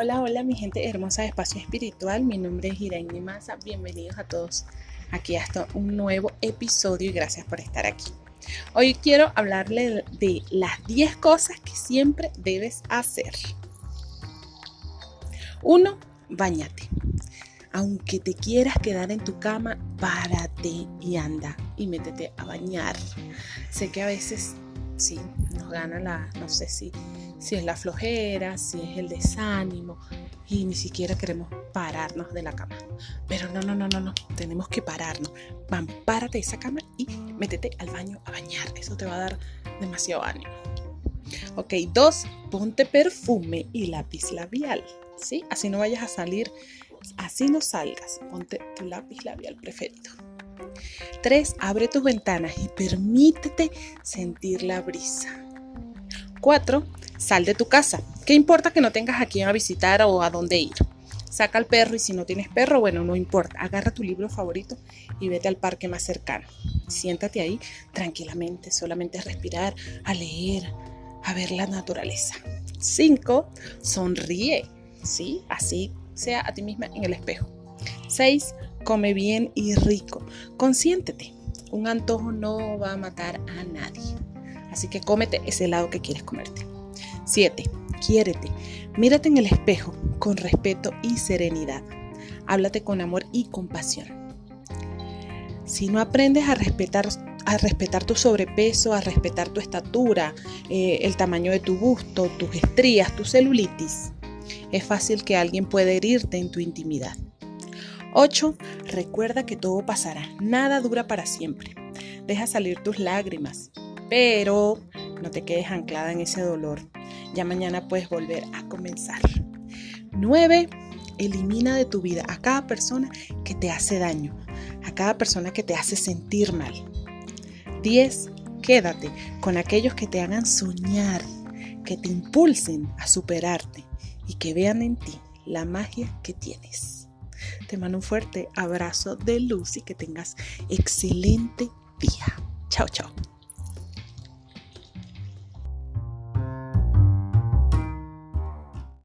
Hola, hola mi gente hermosa de Espacio Espiritual, mi nombre es Irene Maza, bienvenidos a todos aquí hasta un nuevo episodio y gracias por estar aquí. Hoy quiero hablarle de las 10 cosas que siempre debes hacer. 1. Bañate. Aunque te quieras quedar en tu cama, párate y anda y métete a bañar. Sé que a veces sí, nos gana la, no sé si, si es la flojera, si es el desánimo y ni siquiera queremos pararnos de la cama. Pero no, no, no, no, no, tenemos que pararnos. Van, párate de esa cama y métete al baño a bañar. Eso te va a dar demasiado ánimo. Ok, dos, ponte perfume y lápiz labial. ¿Sí? Así no vayas a salir, así no salgas. Ponte tu lápiz labial preferido. 3. Abre tus ventanas y permítete sentir la brisa. 4. Sal de tu casa. ¿Qué importa que no tengas a quién a visitar o a dónde ir? Saca al perro y si no tienes perro, bueno, no importa. Agarra tu libro favorito y vete al parque más cercano. Siéntate ahí tranquilamente, solamente a respirar, a leer, a ver la naturaleza. 5. Sonríe. ¿Sí? Así sea a ti misma en el espejo. 6. Come bien y rico. Consiéntete. Un antojo no va a matar a nadie. Así que cómete ese helado que quieres comerte. 7. Quiérete. Mírate en el espejo con respeto y serenidad. Háblate con amor y compasión. Si no aprendes a respetar, a respetar tu sobrepeso, a respetar tu estatura, eh, el tamaño de tu busto, tus estrías, tu celulitis, es fácil que alguien pueda herirte en tu intimidad. 8. Recuerda que todo pasará, nada dura para siempre. Deja salir tus lágrimas, pero no te quedes anclada en ese dolor. Ya mañana puedes volver a comenzar. 9. Elimina de tu vida a cada persona que te hace daño, a cada persona que te hace sentir mal. 10. Quédate con aquellos que te hagan soñar, que te impulsen a superarte y que vean en ti la magia que tienes. Te mando un fuerte abrazo de luz y que tengas excelente día. Chao, chao.